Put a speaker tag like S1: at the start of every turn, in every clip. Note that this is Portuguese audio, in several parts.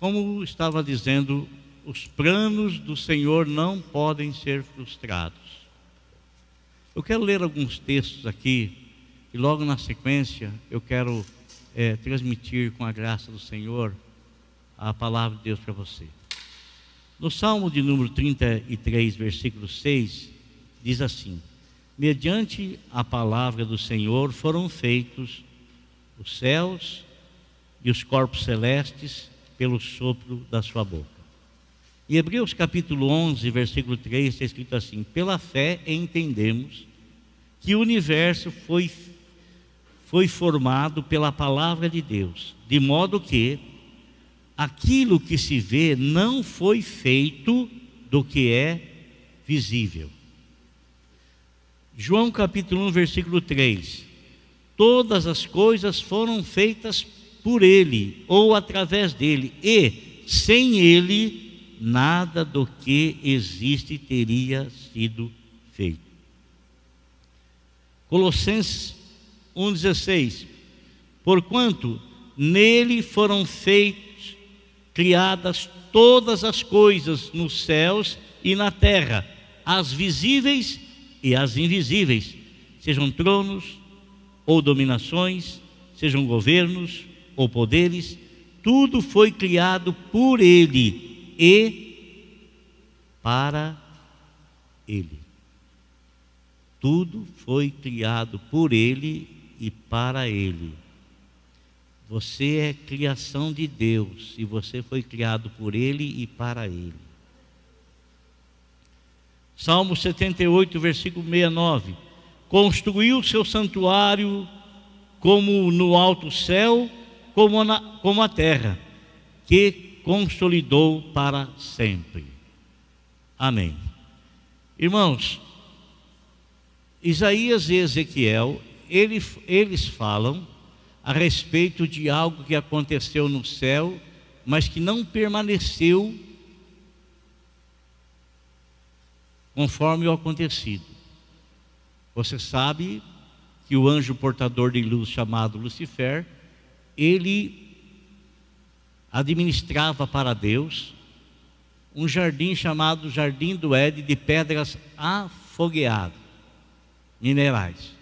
S1: Como estava dizendo, os planos do Senhor não podem ser frustrados. Eu quero ler alguns textos aqui e logo na sequência eu quero é, transmitir com a graça do Senhor a palavra de Deus para você. No Salmo de número 33, versículo 6, diz assim: Mediante a palavra do Senhor foram feitos os céus e os corpos celestes pelo sopro da sua boca. Em Hebreus capítulo 11, versículo 3, está escrito assim: Pela fé entendemos que o universo foi foi formado pela palavra de Deus, de modo que aquilo que se vê não foi feito do que é visível. João capítulo 1, versículo 3. Todas as coisas foram feitas por ele ou através dele, e sem ele nada do que existe teria sido feito. Colossenses 1,16: Porquanto nele foram feitos, criadas todas as coisas nos céus e na terra, as visíveis e as invisíveis, sejam tronos ou dominações, sejam governos ou poderes, tudo foi criado por ele e para ele. Tudo foi criado por ele e para Ele. Você é criação de Deus e você foi criado por Ele e para Ele. Salmo 78, versículo 69. Construiu seu santuário como no alto céu, como, na, como a terra, que consolidou para sempre. Amém. Irmãos, Isaías e Ezequiel eles, eles falam a respeito de algo que aconteceu no céu, mas que não permaneceu conforme o acontecido. Você sabe que o anjo portador de luz chamado Lucifer, ele administrava para Deus um jardim chamado Jardim do Éden de pedras afogueadas, minerais.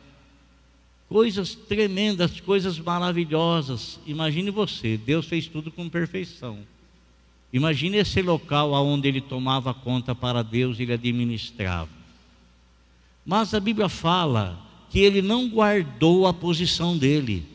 S1: Coisas tremendas, coisas maravilhosas. Imagine você, Deus fez tudo com perfeição. Imagine esse local onde ele tomava conta para Deus e ele administrava. Mas a Bíblia fala que ele não guardou a posição dele.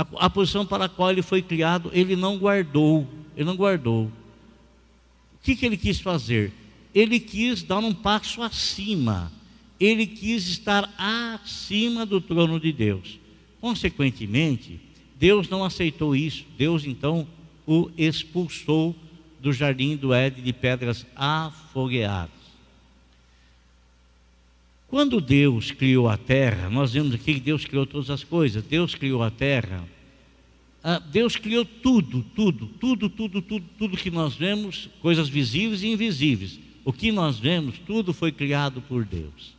S1: A, a, posição para a qual ele foi criado, ele não guardou. Ele não guardou. O que, que ele quis fazer? Ele quis dar um passo acima ele quis estar acima do trono de Deus. Consequentemente, Deus não aceitou isso. Deus então o expulsou do jardim do Éden de pedras afogueadas. Quando Deus criou a terra, nós vemos aqui que Deus criou todas as coisas. Deus criou a terra. Ah, Deus criou tudo, tudo, tudo, tudo, tudo, tudo que nós vemos, coisas visíveis e invisíveis. O que nós vemos, tudo foi criado por Deus.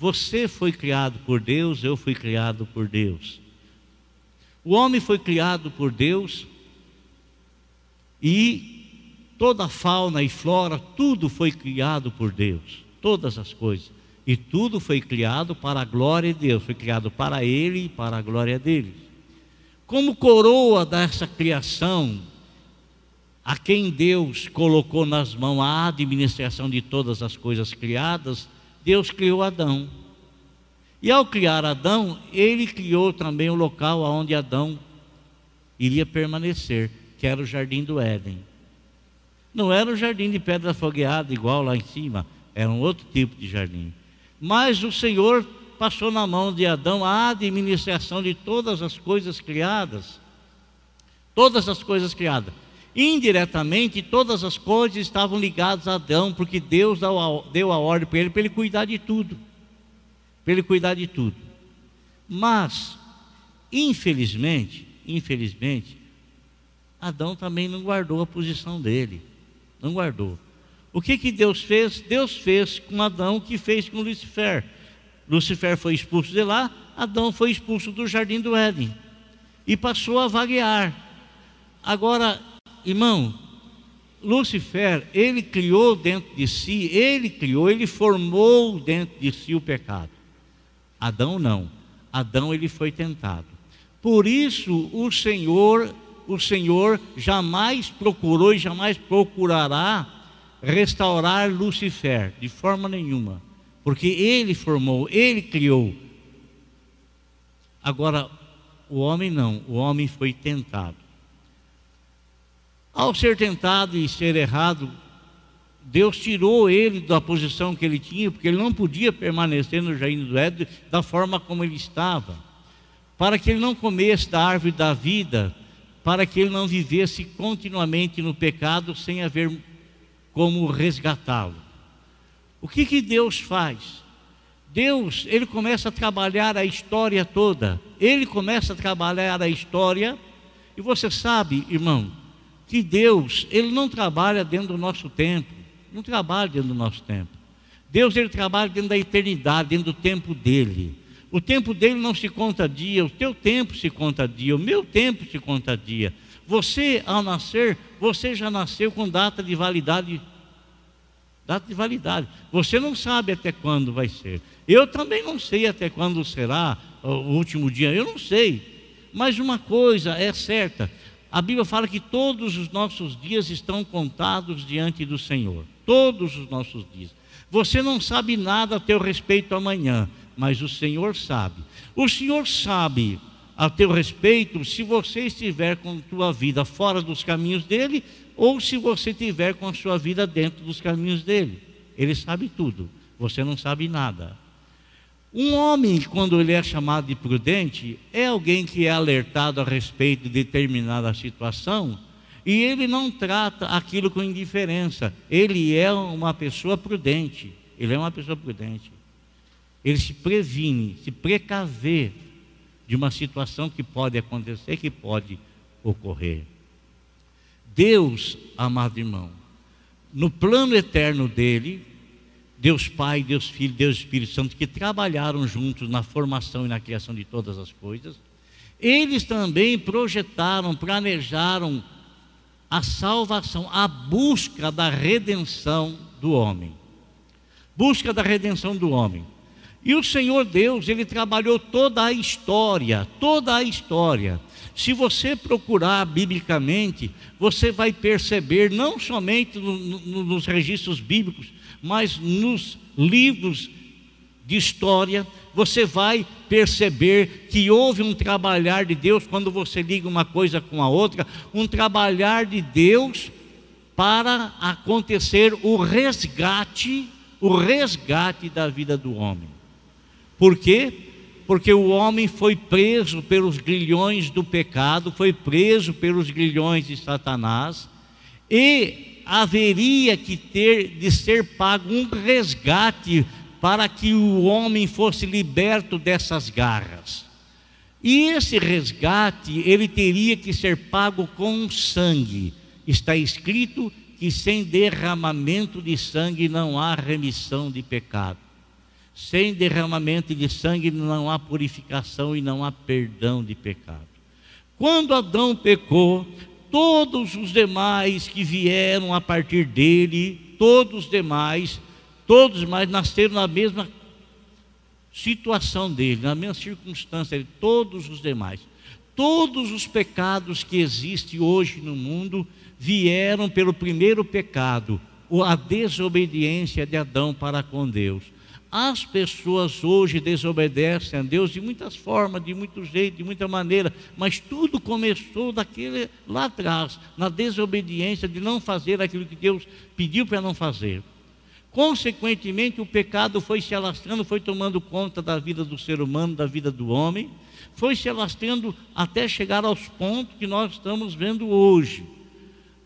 S1: Você foi criado por Deus, eu fui criado por Deus. O homem foi criado por Deus e toda a fauna e flora, tudo foi criado por Deus, todas as coisas. E tudo foi criado para a glória de Deus, foi criado para Ele e para a glória dele. Como coroa dessa criação, a quem Deus colocou nas mãos a administração de todas as coisas criadas, Deus criou Adão. E ao criar Adão, ele criou também o local onde Adão iria permanecer, que era o jardim do Éden. Não era o jardim de pedra fogueada igual lá em cima, era um outro tipo de jardim. Mas o Senhor passou na mão de Adão a administração de todas as coisas criadas. Todas as coisas criadas. Indiretamente, todas as coisas estavam ligadas a Adão, porque Deus deu a ordem para ele para ele cuidar de tudo, para ele cuidar de tudo. Mas, infelizmente, infelizmente, Adão também não guardou a posição dele, não guardou. O que que Deus fez? Deus fez com Adão o que fez com Lucifer. Lucifer foi expulso de lá, Adão foi expulso do jardim do Éden e passou a vaguear. Agora, Irmão, Lucifer, ele criou dentro de si, ele criou, ele formou dentro de si o pecado. Adão não. Adão ele foi tentado. Por isso o Senhor, o Senhor jamais procurou e jamais procurará restaurar Lucifer de forma nenhuma, porque ele formou, ele criou. Agora o homem não, o homem foi tentado. Ao ser tentado e ser errado, Deus tirou ele da posição que ele tinha, porque ele não podia permanecer no jardim do Éden da forma como ele estava, para que ele não comesse da árvore da vida, para que ele não vivesse continuamente no pecado sem haver como resgatá-lo. O que que Deus faz? Deus, ele começa a trabalhar a história toda. Ele começa a trabalhar a história, e você sabe, irmão, que Deus, Ele não trabalha dentro do nosso tempo, não trabalha dentro do nosso tempo. Deus, Ele trabalha dentro da eternidade, dentro do tempo dEle. O tempo dele não se conta dia, o teu tempo se conta dia, o meu tempo se conta dia. Você, ao nascer, você já nasceu com data de validade. Data de validade. Você não sabe até quando vai ser. Eu também não sei até quando será o último dia. Eu não sei. Mas uma coisa é certa: a Bíblia fala que todos os nossos dias estão contados diante do Senhor. Todos os nossos dias. Você não sabe nada a teu respeito amanhã, mas o Senhor sabe. O Senhor sabe a teu respeito se você estiver com tua vida fora dos caminhos dele ou se você estiver com a sua vida dentro dos caminhos dele. Ele sabe tudo, você não sabe nada. Um homem, quando ele é chamado de prudente, é alguém que é alertado a respeito de determinada situação e ele não trata aquilo com indiferença. Ele é uma pessoa prudente. Ele é uma pessoa prudente. Ele se previne, se precaver de uma situação que pode acontecer, que pode ocorrer. Deus, amado irmão, no plano eterno dele, Deus Pai, Deus Filho, Deus Espírito Santo, que trabalharam juntos na formação e na criação de todas as coisas, eles também projetaram, planejaram a salvação, a busca da redenção do homem. Busca da redenção do homem. E o Senhor Deus, ele trabalhou toda a história, toda a história. Se você procurar biblicamente, você vai perceber, não somente no, no, nos registros bíblicos, mas nos livros de história, você vai perceber que houve um trabalhar de Deus quando você liga uma coisa com a outra, um trabalhar de Deus para acontecer o resgate, o resgate da vida do homem. Por quê? Porque o homem foi preso pelos grilhões do pecado, foi preso pelos grilhões de Satanás, e haveria que ter de ser pago um resgate para que o homem fosse liberto dessas garras. E esse resgate, ele teria que ser pago com sangue. Está escrito que sem derramamento de sangue não há remissão de pecado. Sem derramamento de sangue não há purificação e não há perdão de pecado. Quando Adão pecou, todos os demais que vieram a partir dele, todos os demais, todos mais nasceram na mesma situação dele, na mesma circunstância dele, todos os demais. Todos os pecados que existem hoje no mundo vieram pelo primeiro pecado, a desobediência de Adão para com Deus. As pessoas hoje desobedecem a Deus de muitas formas, de muito jeito, de muita maneira, mas tudo começou daquele lá atrás, na desobediência de não fazer aquilo que Deus pediu para não fazer. Consequentemente, o pecado foi se alastrando, foi tomando conta da vida do ser humano, da vida do homem, foi se alastrando até chegar aos pontos que nós estamos vendo hoje.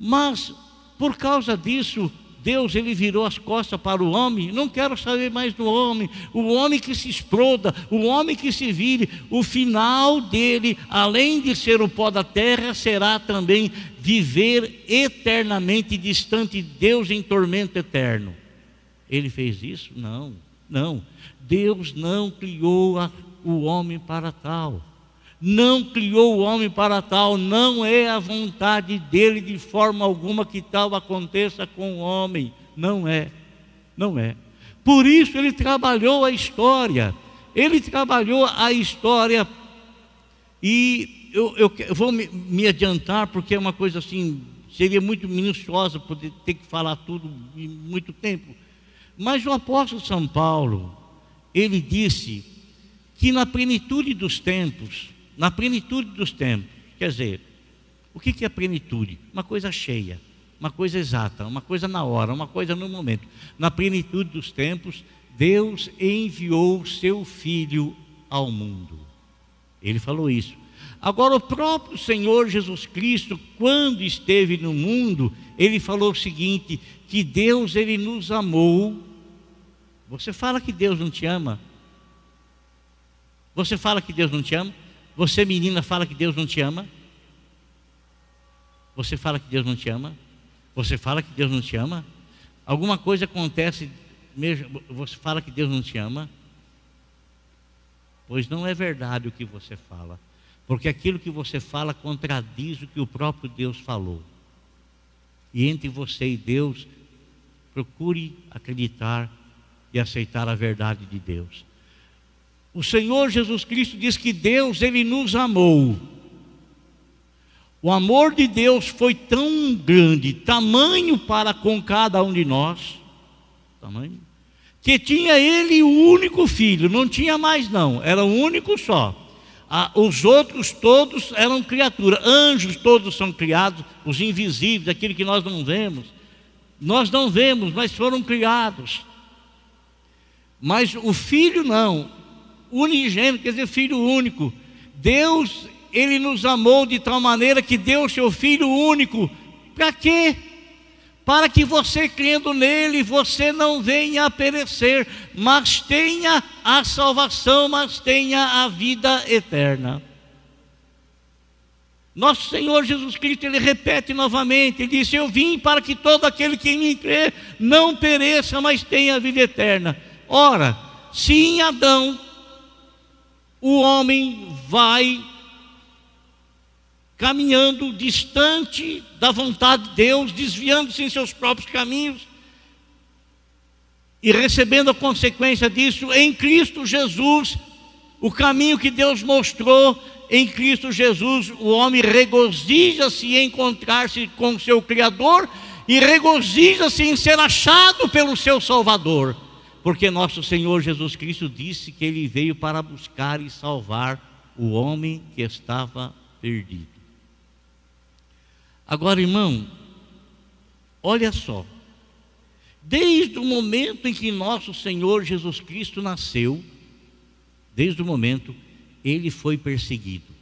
S1: Mas, por causa disso, Deus ele virou as costas para o homem, não quero saber mais do homem, o homem que se exploda, o homem que se vire, o final dele, além de ser o pó da terra, será também viver eternamente distante de Deus em tormento eterno. Ele fez isso? Não, não. Deus não criou a, o homem para tal. Não criou o homem para tal, não é a vontade dele de forma alguma que tal aconteça com o homem. Não é, não é. Por isso ele trabalhou a história. Ele trabalhou a história e eu, eu, eu vou me, me, adiantar porque é uma coisa assim, seria muito minuciosa poder ter que falar tudo em muito tempo. Mas o apóstolo São Paulo, ele disse que na plenitude dos tempos, na plenitude dos tempos, quer dizer, o que é plenitude? Uma coisa cheia, uma coisa exata, uma coisa na hora, uma coisa no momento. Na plenitude dos tempos, Deus enviou seu Filho ao mundo. Ele falou isso. Agora, o próprio Senhor Jesus Cristo, quando esteve no mundo, ele falou o seguinte: que Deus ele nos amou. Você fala que Deus não te ama? Você fala que Deus não te ama? Você, menina, fala que Deus não te ama? Você fala que Deus não te ama? Você fala que Deus não te ama? Alguma coisa acontece, mesmo, você fala que Deus não te ama? Pois não é verdade o que você fala, porque aquilo que você fala contradiz o que o próprio Deus falou. E entre você e Deus, procure acreditar e aceitar a verdade de Deus. O Senhor Jesus Cristo diz que Deus, Ele nos amou. O amor de Deus foi tão grande, tamanho para com cada um de nós, tamanho, que tinha ele o único filho, não tinha mais não, era o único só. Ah, os outros todos eram criaturas, anjos todos são criados, os invisíveis, aquilo que nós não vemos. Nós não vemos, mas foram criados. Mas o filho não, unigênito, quer dizer, filho único. Deus, ele nos amou de tal maneira que deu seu filho único. Para quê? para que você crendo nele, você não venha a perecer, mas tenha a salvação, mas tenha a vida eterna. Nosso Senhor Jesus Cristo, ele repete novamente, ele disse: Eu vim para que todo aquele que em mim crê não pereça, mas tenha a vida eterna. Ora, se em Adão o homem vai caminhando distante da vontade de Deus, desviando-se em seus próprios caminhos e recebendo a consequência disso em Cristo Jesus, o caminho que Deus mostrou em Cristo Jesus, o homem regozija-se em encontrar-se com seu Criador e regozija-se em ser achado pelo seu Salvador, porque nosso Senhor Jesus Cristo disse que ele veio para buscar e salvar o homem que estava perdido. Agora, irmão, olha só. Desde o momento em que nosso Senhor Jesus Cristo nasceu, desde o momento, ele foi perseguido.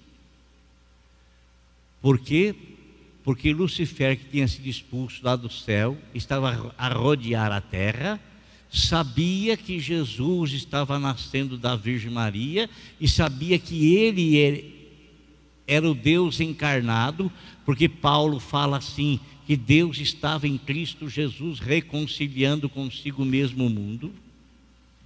S1: Por quê? Porque Lucifer, que tinha sido expulso lá do céu, estava a rodear a terra, sabia que Jesus estava nascendo da Virgem Maria e sabia que ele era o Deus encarnado, porque Paulo fala assim: que Deus estava em Cristo Jesus reconciliando consigo mesmo o mundo.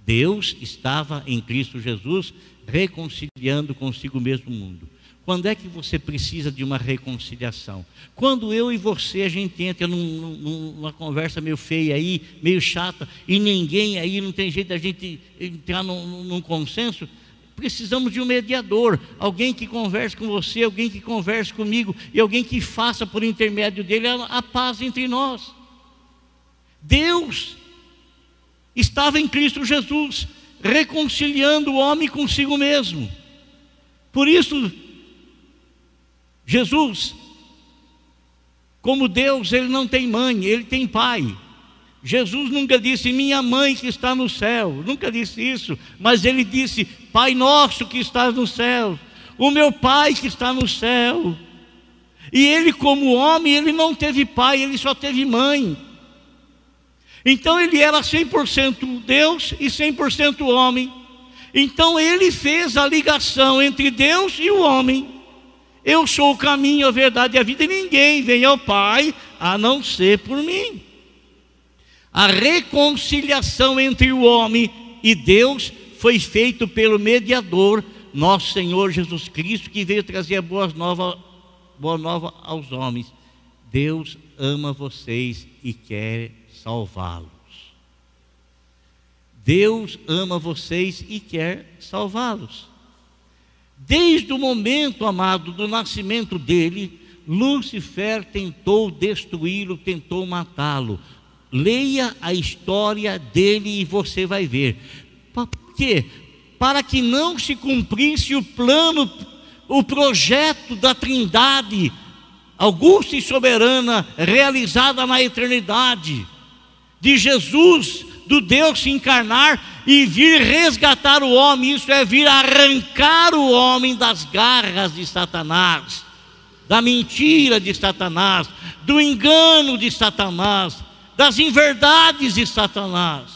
S1: Deus estava em Cristo Jesus reconciliando consigo mesmo o mundo. Quando é que você precisa de uma reconciliação? Quando eu e você a gente entra num, numa conversa meio feia aí, meio chata, e ninguém aí não tem jeito da gente entrar num, num consenso, Precisamos de um mediador, alguém que converse com você, alguém que converse comigo e alguém que faça por intermédio dele a, a paz entre nós. Deus estava em Cristo Jesus, reconciliando o homem consigo mesmo. Por isso, Jesus, como Deus, ele não tem mãe, ele tem pai. Jesus nunca disse minha mãe que está no céu, nunca disse isso, mas ele disse Pai nosso que estás no céu, o meu pai que está no céu. E ele, como homem, ele não teve pai, ele só teve mãe. Então ele era 100% Deus e 100% homem. Então ele fez a ligação entre Deus e o homem. Eu sou o caminho, a verdade e a vida, e ninguém vem ao Pai a não ser por mim. A reconciliação entre o homem e Deus foi feito pelo mediador nosso Senhor Jesus Cristo, que veio trazer boas nova, boa nova aos homens. Deus ama vocês e quer salvá-los. Deus ama vocês e quer salvá-los. Desde o momento, amado, do nascimento dele, Lúcifer tentou destruí-lo, tentou matá-lo. Leia a história dele e você vai ver. Por quê? Para que não se cumprisse o plano, o projeto da Trindade, augusta e soberana, realizada na eternidade, de Jesus, do Deus se encarnar e vir resgatar o homem, isso é vir arrancar o homem das garras de Satanás, da mentira de Satanás, do engano de Satanás, das inverdades de Satanás.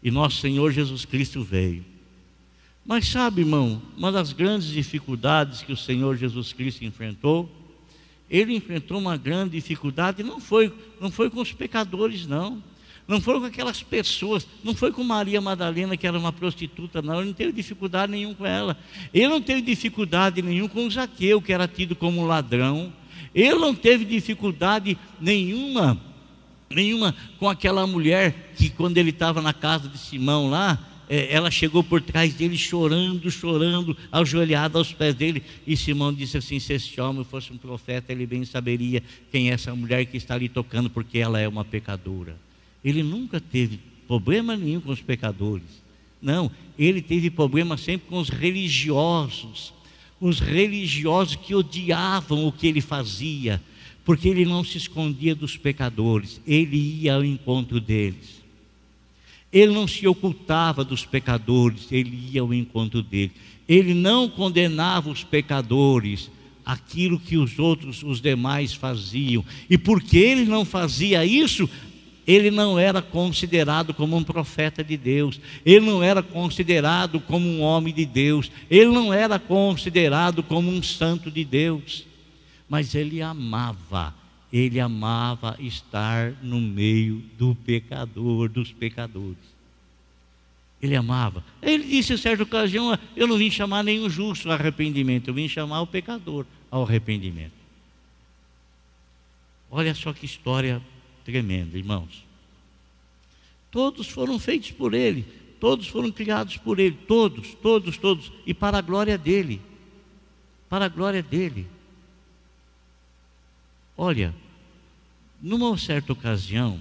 S1: E nosso Senhor Jesus Cristo veio. Mas sabe, irmão, uma das grandes dificuldades que o Senhor Jesus Cristo enfrentou, ele enfrentou uma grande dificuldade, não foi, não foi com os pecadores, não. Não foi com aquelas pessoas, não foi com Maria Madalena, que era uma prostituta, não. Ele não teve dificuldade nenhuma com ela. Ele não teve dificuldade nenhuma com Zaqueu, que era tido como ladrão. Ele não teve dificuldade nenhuma, nenhuma com aquela mulher que, quando ele estava na casa de Simão lá, é, ela chegou por trás dele chorando, chorando, ajoelhada aos pés dele. E Simão disse assim: Se esse homem fosse um profeta, ele bem saberia quem é essa mulher que está ali tocando, porque ela é uma pecadora. Ele nunca teve problema nenhum com os pecadores. Não, ele teve problema sempre com os religiosos. Os religiosos que odiavam o que ele fazia, porque ele não se escondia dos pecadores, ele ia ao encontro deles. Ele não se ocultava dos pecadores, ele ia ao encontro deles. Ele não condenava os pecadores, aquilo que os outros, os demais faziam. E porque ele não fazia isso, ele não era considerado como um profeta de Deus, ele não era considerado como um homem de Deus, ele não era considerado como um santo de Deus, mas ele amava, ele amava estar no meio do pecador, dos pecadores. Ele amava. Ele disse em certa ocasião: Eu não vim chamar nenhum justo ao arrependimento, eu vim chamar o pecador ao arrependimento. Olha só que história tremenda, irmãos. Todos foram feitos por Ele, todos foram criados por Ele, todos, todos, todos, e para a glória dEle. Para a glória dEle. Olha, numa certa ocasião,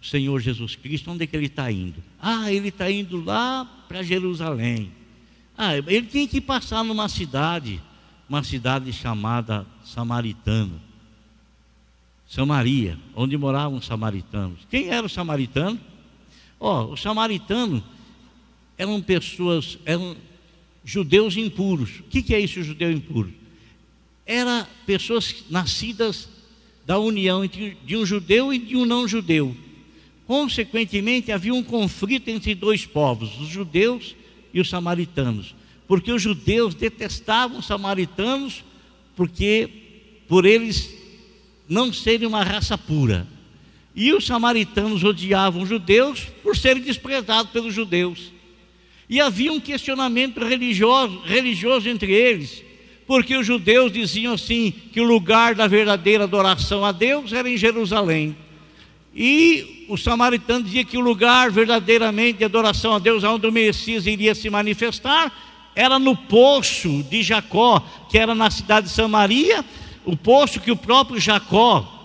S1: o Senhor Jesus Cristo, onde é que ele está indo? Ah, ele está indo lá para Jerusalém. Ah, ele tinha que passar numa cidade, uma cidade chamada Samaritana. Samaria, onde moravam os samaritanos. Quem era o samaritano? Ó, oh, os samaritanos eram pessoas, eram judeus impuros. O que, é isso, judeu impuro? Era pessoas nascidas da união de um judeu e de um não judeu. Consequentemente, havia um conflito entre dois povos, os judeus e os samaritanos, porque os judeus detestavam os samaritanos porque por eles não serem uma raça pura. E os samaritanos odiavam os judeus por serem desprezados pelos judeus. E havia um questionamento religioso, religioso entre eles, porque os judeus diziam assim que o lugar da verdadeira adoração a Deus era em Jerusalém. E os samaritanos diziam que o lugar verdadeiramente de adoração a Deus, onde o Messias iria se manifestar, era no poço de Jacó, que era na cidade de Samaria, o poço que o próprio Jacó,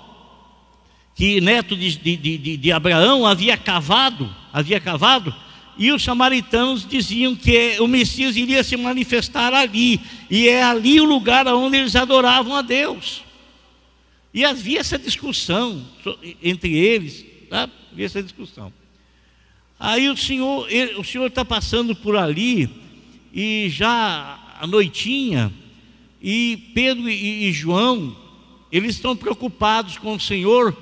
S1: que neto de, de, de, de Abraão, havia cavado, havia cavado, e os samaritanos diziam que o Messias iria se manifestar ali, e é ali o lugar onde eles adoravam a Deus. E havia essa discussão entre eles, tá? havia essa discussão. Aí o senhor, ele, o senhor está passando por ali, e já a noitinha, e Pedro e, e João, eles estão preocupados com o Senhor,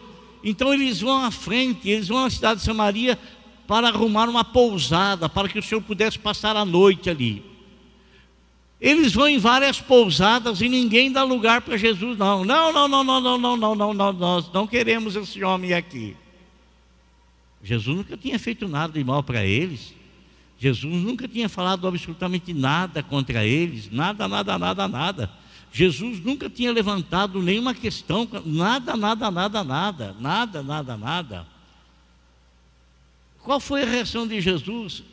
S1: então eles vão à frente, eles vão à cidade de Samaria para arrumar uma pousada, para que o Senhor pudesse passar a noite ali. Eles vão em várias pousadas e ninguém dá lugar para Jesus, não. Não, não, não, não, não, não, não, não, não, nós não queremos esse homem aqui. Jesus nunca tinha feito nada de mal para eles. Jesus nunca tinha falado absolutamente nada contra eles, nada, nada, nada, nada. Jesus nunca tinha levantado nenhuma questão, nada, nada, nada, nada, nada, nada, nada. Qual foi a reação de Jesus?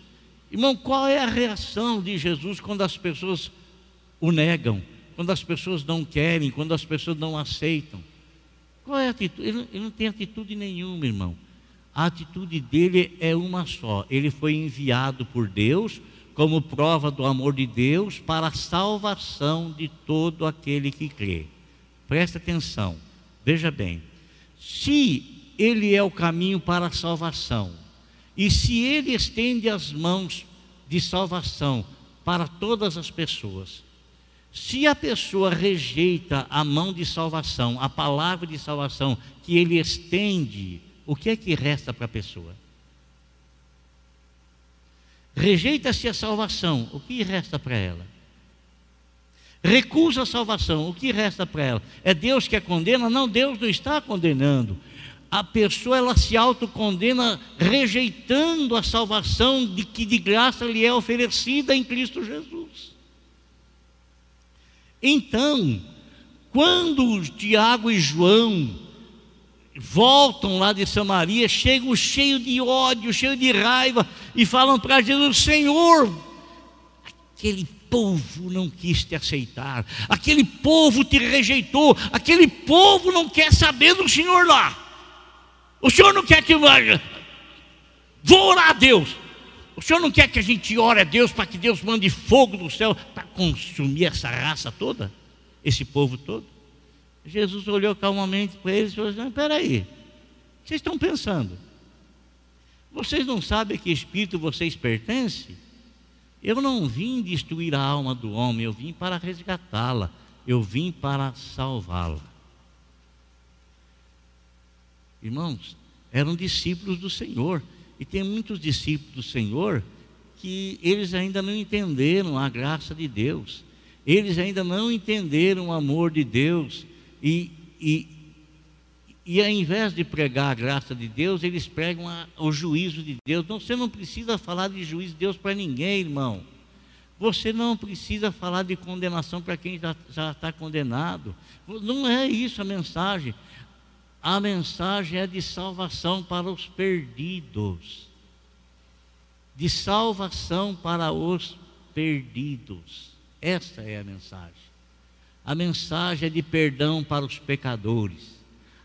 S1: Irmão, qual é a reação de Jesus quando as pessoas o negam, quando as pessoas não querem, quando as pessoas não aceitam? Qual é a atitude? Ele, não tem atitude nenhuma, irmão. A atitude dele é uma só. Ele foi enviado por Deus como prova do amor de Deus para a salvação de todo aquele que crê. Presta atenção, veja bem: se Ele é o caminho para a salvação, e se Ele estende as mãos de salvação para todas as pessoas, se a pessoa rejeita a mão de salvação, a palavra de salvação que Ele estende, o que é que resta para a pessoa? Rejeita-se a salvação, o que resta para ela? Recusa a salvação, o que resta para ela? É Deus que a condena? Não, Deus não está condenando. A pessoa ela se autocondena rejeitando a salvação de que de graça lhe é oferecida em Cristo Jesus. Então, quando Tiago e João voltam lá de Samaria, chegam cheios de ódio, cheios de raiva, e falam para Jesus: Senhor, aquele povo não quis te aceitar, aquele povo te rejeitou, aquele povo não quer saber do Senhor lá. O Senhor não quer que. Vou orar a Deus. O Senhor não quer que a gente ore a Deus para que Deus mande fogo do céu para consumir essa raça toda, esse povo todo? Jesus olhou calmamente para eles e falou assim: Espera aí, vocês estão pensando? Vocês não sabem que espírito vocês pertencem? Eu não vim destruir a alma do homem, eu vim para resgatá-la, eu vim para salvá-la. Irmãos, eram discípulos do Senhor, e tem muitos discípulos do Senhor que eles ainda não entenderam a graça de Deus, eles ainda não entenderam o amor de Deus, e, e, e ao invés de pregar a graça de Deus, eles pregam a, o juízo de Deus. Não, você não precisa falar de juízo de Deus para ninguém, irmão. Você não precisa falar de condenação para quem já está condenado. Não é isso a mensagem. A mensagem é de salvação para os perdidos. De salvação para os perdidos. Essa é a mensagem. A mensagem é de perdão para os pecadores.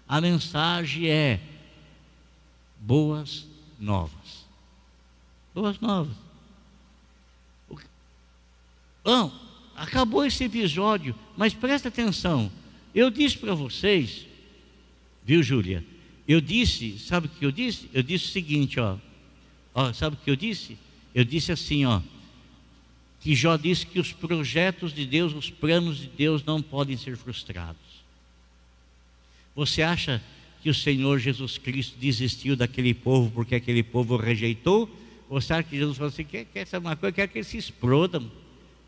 S1: A mensagem é boas novas. Boas novas. Não, acabou esse episódio, mas presta atenção. Eu disse para vocês, viu, Júlia? Eu disse, sabe o que eu disse? Eu disse o seguinte, ó. ó sabe o que eu disse? Eu disse assim, ó que Jó disse que os projetos de Deus, os planos de Deus não podem ser frustrados. Você acha que o Senhor Jesus Cristo desistiu daquele povo porque aquele povo o rejeitou? Você acha que Jesus falou assim: quer, quer saber uma coisa? Quer que eles se explodam.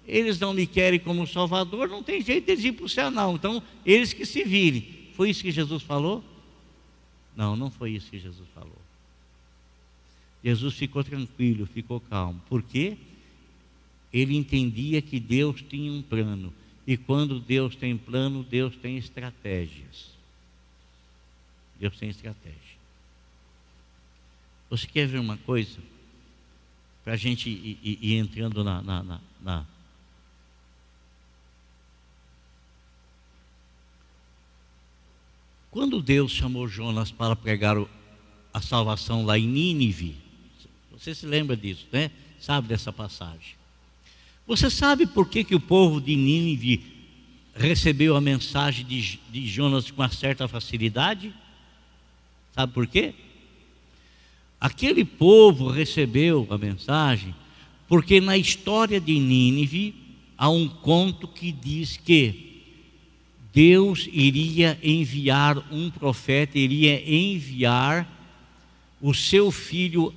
S1: Eles não me querem como Salvador, não tem jeito de ir para o céu, não. Então, eles que se virem. Foi isso que Jesus falou? Não, não foi isso que Jesus falou. Jesus ficou tranquilo, ficou calmo. Por quê? Ele entendia que Deus tinha um plano. E quando Deus tem plano, Deus tem estratégias. Deus tem estratégia. Você quer ver uma coisa? Para a gente ir, ir, ir, entrando na, na, na, na Quando Deus chamou Jonas para pregar a salvação lá em Nínive, você se lembra disso, né? Sabe dessa passagem? Você sabe por que, que o povo de Nínive recebeu a mensagem de, de Jonas com uma certa facilidade? Sabe por quê? Aquele povo recebeu a mensagem porque na história de Nínive há um conto que diz que Deus iria enviar um profeta, iria enviar o seu filho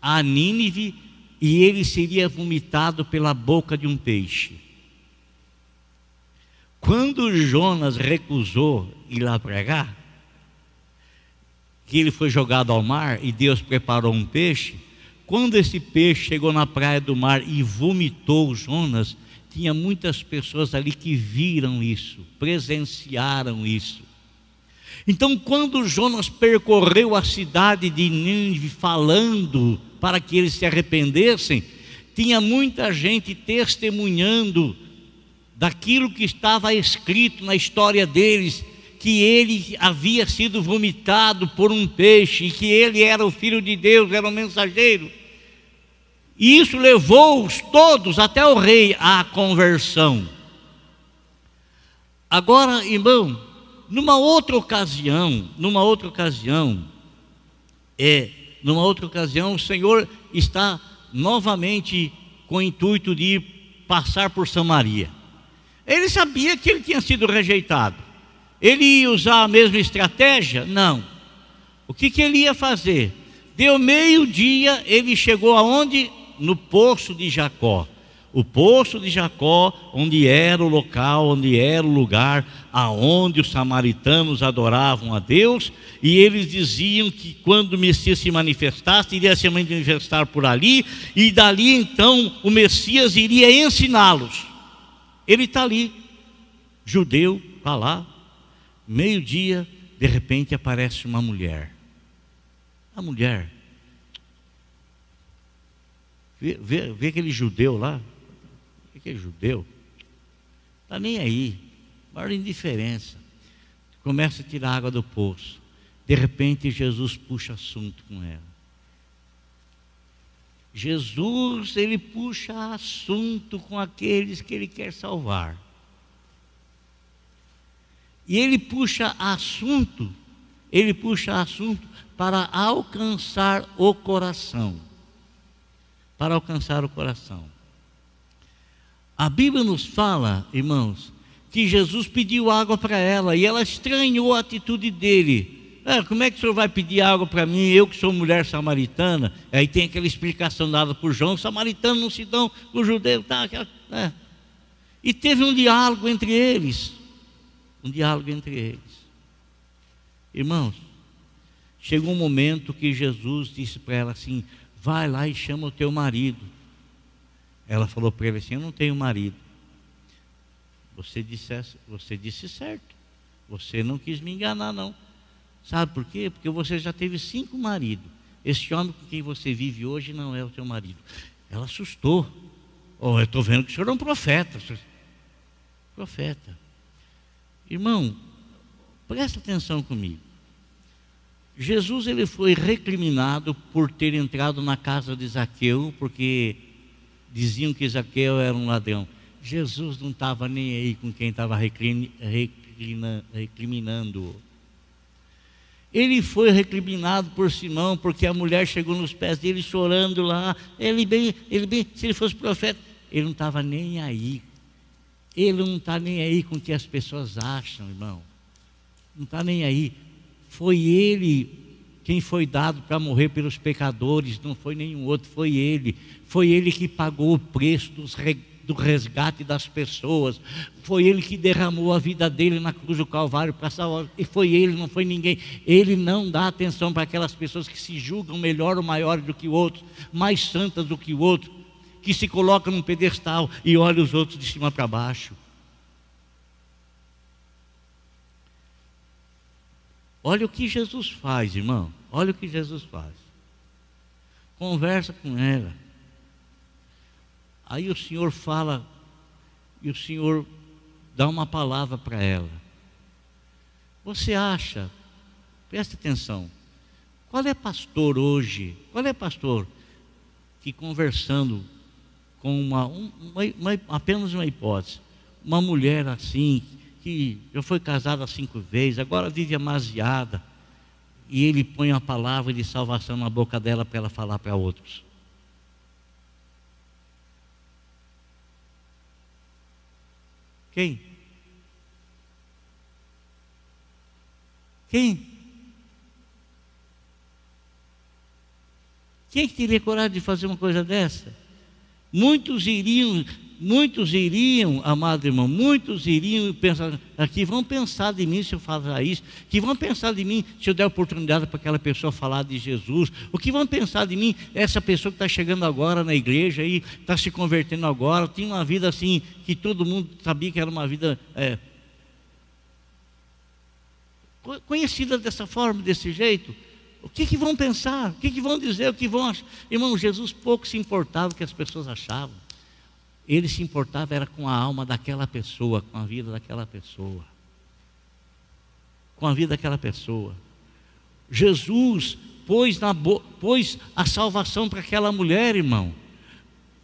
S1: a Nínive e ele seria vomitado pela boca de um peixe. Quando Jonas recusou ir lá pregar, que ele foi jogado ao mar e Deus preparou um peixe, quando esse peixe chegou na praia do mar e vomitou Jonas, tinha muitas pessoas ali que viram isso, presenciaram isso. Então, quando Jonas percorreu a cidade de Nínive falando para que eles se arrependessem, tinha muita gente testemunhando daquilo que estava escrito na história deles, que ele havia sido vomitado por um peixe, e que ele era o filho de Deus, era o mensageiro. E isso levou-os todos, até o rei, à conversão. Agora, irmão, numa outra ocasião, numa outra ocasião, é, numa outra ocasião, o Senhor está novamente com o intuito de passar por Samaria. Ele sabia que ele tinha sido rejeitado. Ele ia usar a mesma estratégia? Não. O que, que ele ia fazer? Deu meio-dia, ele chegou aonde? no poço de Jacó. O poço de Jacó, onde era o local, onde era o lugar aonde os samaritanos adoravam a Deus, e eles diziam que quando o Messias se manifestasse, iria se manifestar por ali, e dali então o Messias iria ensiná-los. Ele está ali, judeu, está lá, meio-dia, de repente aparece uma mulher. A mulher Vê, vê, vê aquele judeu lá, aquele judeu, está nem aí, maior indiferença. Começa a tirar água do poço. De repente Jesus puxa assunto com ela. Jesus, ele puxa assunto com aqueles que ele quer salvar. E ele puxa assunto, ele puxa assunto para alcançar o coração para alcançar o coração. A Bíblia nos fala, irmãos, que Jesus pediu água para ela e ela estranhou a atitude dele. É, como é que o senhor vai pedir água para mim, eu que sou mulher samaritana? Aí tem aquela explicação dada por João: samaritano não se dão o judeu. Tá, é. E teve um diálogo entre eles. Um diálogo entre eles. Irmãos, chegou um momento que Jesus disse para ela assim: vai lá e chama o teu marido. Ela falou para ele assim: Eu não tenho marido. Você disse, você disse certo. Você não quis me enganar, não. Sabe por quê? Porque você já teve cinco maridos. Esse homem com quem você vive hoje não é o teu marido. Ela assustou. Oh, eu estou vendo que o senhor é um profeta. Profeta. Irmão, presta atenção comigo. Jesus ele foi recriminado por ter entrado na casa de Zaqueu, porque diziam que Zaqueu era um ladrão. Jesus não estava nem aí com quem estava recriminando. Ele foi recriminado por Simão, porque a mulher chegou nos pés dele chorando lá. Ele bem, ele bem, se ele fosse profeta, ele não estava nem aí. Ele não está nem aí com o que as pessoas acham, irmão. Não está nem aí. Foi ele quem foi dado para morrer pelos pecadores, não foi nenhum outro, foi ele. Foi ele que pagou o preço dos, do resgate das pessoas. Foi ele que derramou a vida dele na cruz do Calvário para salvar. E foi ele, não foi ninguém. Ele não dá atenção para aquelas pessoas que se julgam melhor ou maior do que o outro, mais santas do que o outro, que se colocam num pedestal e olham os outros de cima para baixo. Olha o que Jesus faz, irmão. Olha o que Jesus faz. Conversa com ela. Aí o Senhor fala, e o Senhor dá uma palavra para ela. Você acha, presta atenção, qual é pastor hoje? Qual é pastor que conversando com uma, uma, uma apenas uma hipótese, uma mulher assim, que já foi casada cinco vezes, agora vive amasiada, e ele põe a palavra de salvação na boca dela para ela falar para outros. Quem? Quem? Quem que teria coragem de fazer uma coisa dessa? Muitos iriam muitos iriam, amado irmão, muitos iriam pensar, aqui vão pensar de mim se eu falar isso, que vão pensar de mim se eu der oportunidade para aquela pessoa falar de Jesus, o que vão pensar de mim, essa pessoa que está chegando agora na igreja aí, está se convertendo agora, tinha uma vida assim, que todo mundo sabia que era uma vida é, conhecida dessa forma, desse jeito. O que, que vão pensar? O que, que vão dizer? O que vão achar? Irmão, Jesus pouco se importava o que as pessoas achavam. Ele se importava era com a alma daquela pessoa, com a vida daquela pessoa. Com a vida daquela pessoa. Jesus pôs, na, pôs a salvação para aquela mulher, irmão.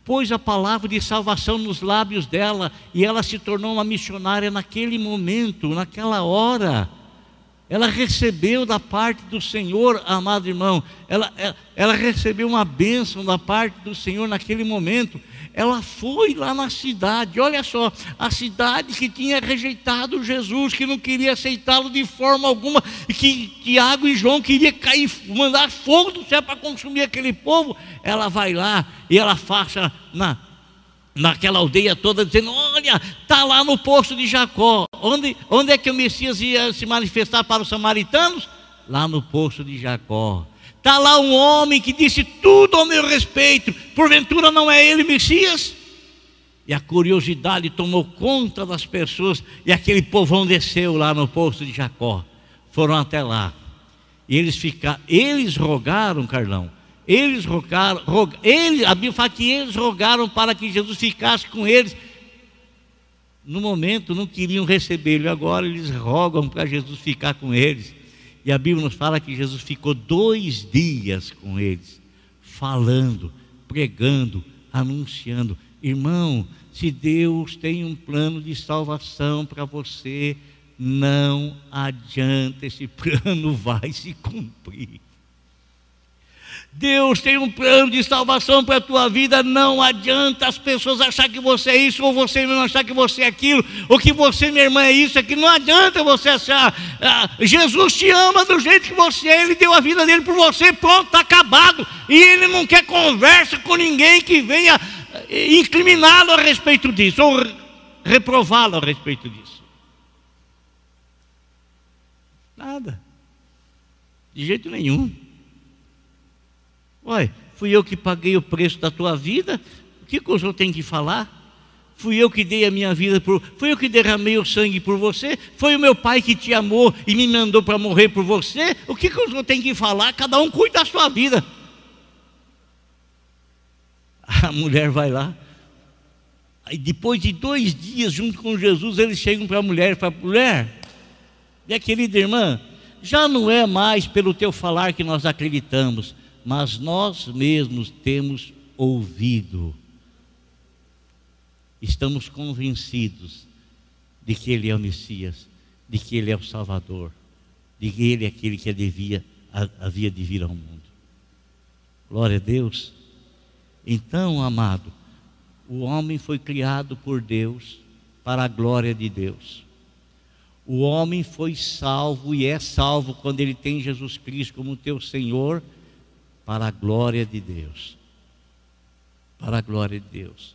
S1: Pôs a palavra de salvação nos lábios dela e ela se tornou uma missionária naquele momento, naquela hora. Ela recebeu da parte do Senhor, amado irmão, ela, ela, ela, recebeu uma bênção da parte do Senhor naquele momento. Ela foi lá na cidade, olha só, a cidade que tinha rejeitado Jesus, que não queria aceitá-lo de forma alguma, e que Tiago e João queriam cair, mandar fogo do céu para consumir aquele povo. Ela vai lá e ela faça na, naquela aldeia toda, dizendo: Olha, está lá no poço de Jacó. Onde, onde é que o Messias ia se manifestar para os samaritanos? Lá no poço de Jacó. Está lá um homem que disse tudo ao meu respeito. Porventura não é ele Messias? E a curiosidade tomou conta das pessoas, e aquele povão desceu lá no poço de Jacó. Foram até lá. E eles ficaram, eles rogaram, Carlão, eles rogaram, rog, eles, a Bíblia fala que eles rogaram para que Jesus ficasse com eles. No momento não queriam recebê-lo, agora eles rogam para Jesus ficar com eles. E a Bíblia nos fala que Jesus ficou dois dias com eles, falando, pregando, anunciando. Irmão, se Deus tem um plano de salvação para você, não adianta, esse plano vai se cumprir. Deus tem um plano de salvação para a tua vida. Não adianta as pessoas achar que você é isso, ou você não achar que você é aquilo, ou que você, minha irmã, é isso, aqui. Não adianta você achar. Ah, Jesus te ama do jeito que você é, Ele deu a vida dele por você, pronto, está acabado. E Ele não quer conversa com ninguém que venha eh, incriminá-lo a respeito disso, ou reprová-lo a respeito disso. Nada. De jeito nenhum. Olha, fui eu que paguei o preço da tua vida, o que, que o senhor tem que falar? Fui eu que dei a minha vida por, fui eu que derramei o sangue por você, foi o meu pai que te amou e me mandou para morrer por você. O que, que o senhor tem que falar? Cada um cuida da sua vida. A mulher vai lá. Aí depois de dois dias junto com Jesus, eles chegam para a mulher e falam, mulher, minha querida irmã, já não é mais pelo teu falar que nós acreditamos mas nós mesmos temos ouvido, estamos convencidos de que Ele é o Messias, de que Ele é o Salvador, de que Ele é aquele que devia, havia de vir ao mundo. Glória a Deus. Então, amado, o homem foi criado por Deus para a glória de Deus. O homem foi salvo e é salvo quando ele tem Jesus Cristo como teu Senhor para a glória de Deus. Para a glória de Deus.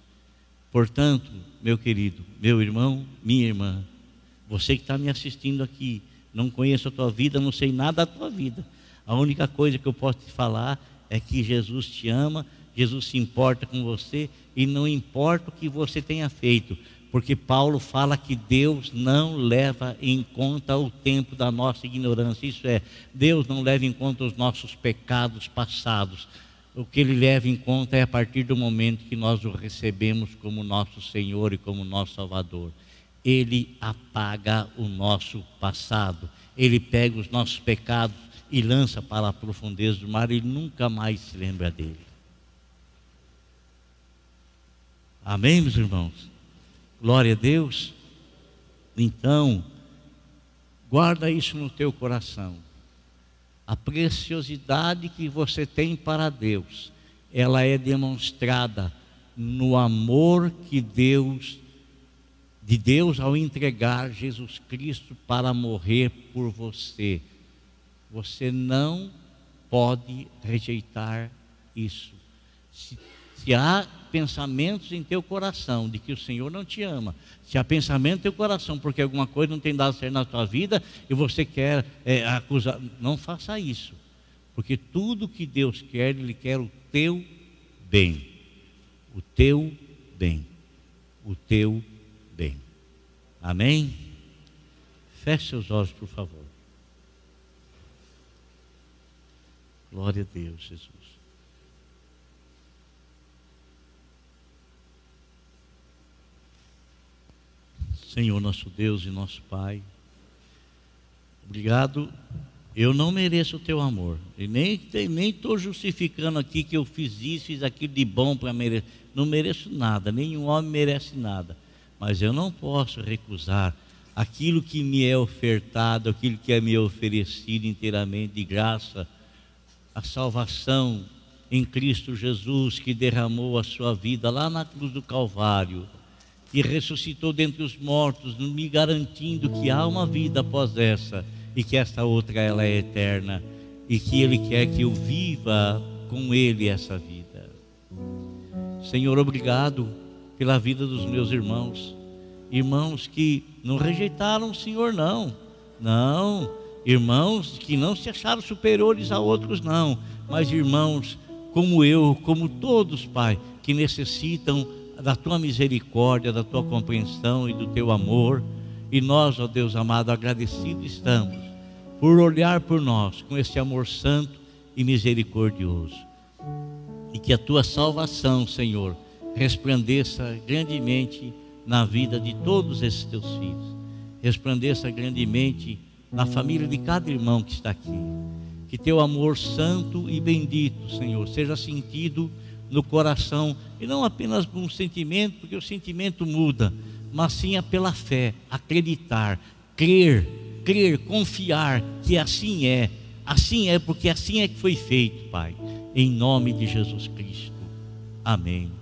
S1: Portanto, meu querido, meu irmão, minha irmã, você que está me assistindo aqui, não conheço a tua vida, não sei nada da tua vida. A única coisa que eu posso te falar é que Jesus te ama, Jesus se importa com você e não importa o que você tenha feito, porque Paulo fala que Deus não leva em conta o tempo da nossa ignorância. Isso é, Deus não leva em conta os nossos pecados passados. O que Ele leva em conta é a partir do momento que nós o recebemos como nosso Senhor e como nosso Salvador. Ele apaga o nosso passado. Ele pega os nossos pecados e lança para a profundeza do mar e nunca mais se lembra dele. Amém, meus irmãos? Glória a Deus. Então, guarda isso no teu coração. A preciosidade que você tem para Deus, ela é demonstrada no amor que Deus de Deus ao entregar Jesus Cristo para morrer por você. Você não pode rejeitar isso. Se, se há pensamentos em teu coração de que o Senhor não te ama, se há pensamento em teu coração porque alguma coisa não tem dado certo na tua vida e você quer é, acusar, não faça isso, porque tudo que Deus quer, Ele quer o teu bem, o teu bem, o teu bem. Amém? Feche seus olhos, por favor. Glória a Deus, Jesus. Senhor nosso Deus e nosso Pai, obrigado. Eu não mereço o teu amor, e nem estou justificando aqui que eu fiz isso, fiz aquilo de bom para merecer. Não mereço nada, nenhum homem merece nada, mas eu não posso recusar aquilo que me é ofertado, aquilo que é me oferecido inteiramente de graça, a salvação em Cristo Jesus que derramou a sua vida lá na cruz do Calvário e ressuscitou dentre os mortos, me garantindo que há uma vida após essa e que esta outra ela é eterna e que Ele quer que eu viva com Ele essa vida. Senhor, obrigado pela vida dos meus irmãos, irmãos que não rejeitaram o Senhor, não, não, irmãos que não se acharam superiores a outros, não, mas irmãos como eu, como todos, Pai, que necessitam da tua misericórdia, da tua compreensão e do teu amor. E nós, ó Deus amado, agradecidos estamos por olhar por nós com esse amor santo e misericordioso. E que a tua salvação, Senhor, resplandeça grandemente na vida de todos esses teus filhos. Resplandeça grandemente na família de cada irmão que está aqui. Que teu amor santo e bendito, Senhor, seja sentido no coração, e não apenas por um sentimento, porque o sentimento muda, mas sim é pela fé, acreditar, crer, crer, confiar que assim é, assim é, porque assim é que foi feito, Pai, em nome de Jesus Cristo. Amém.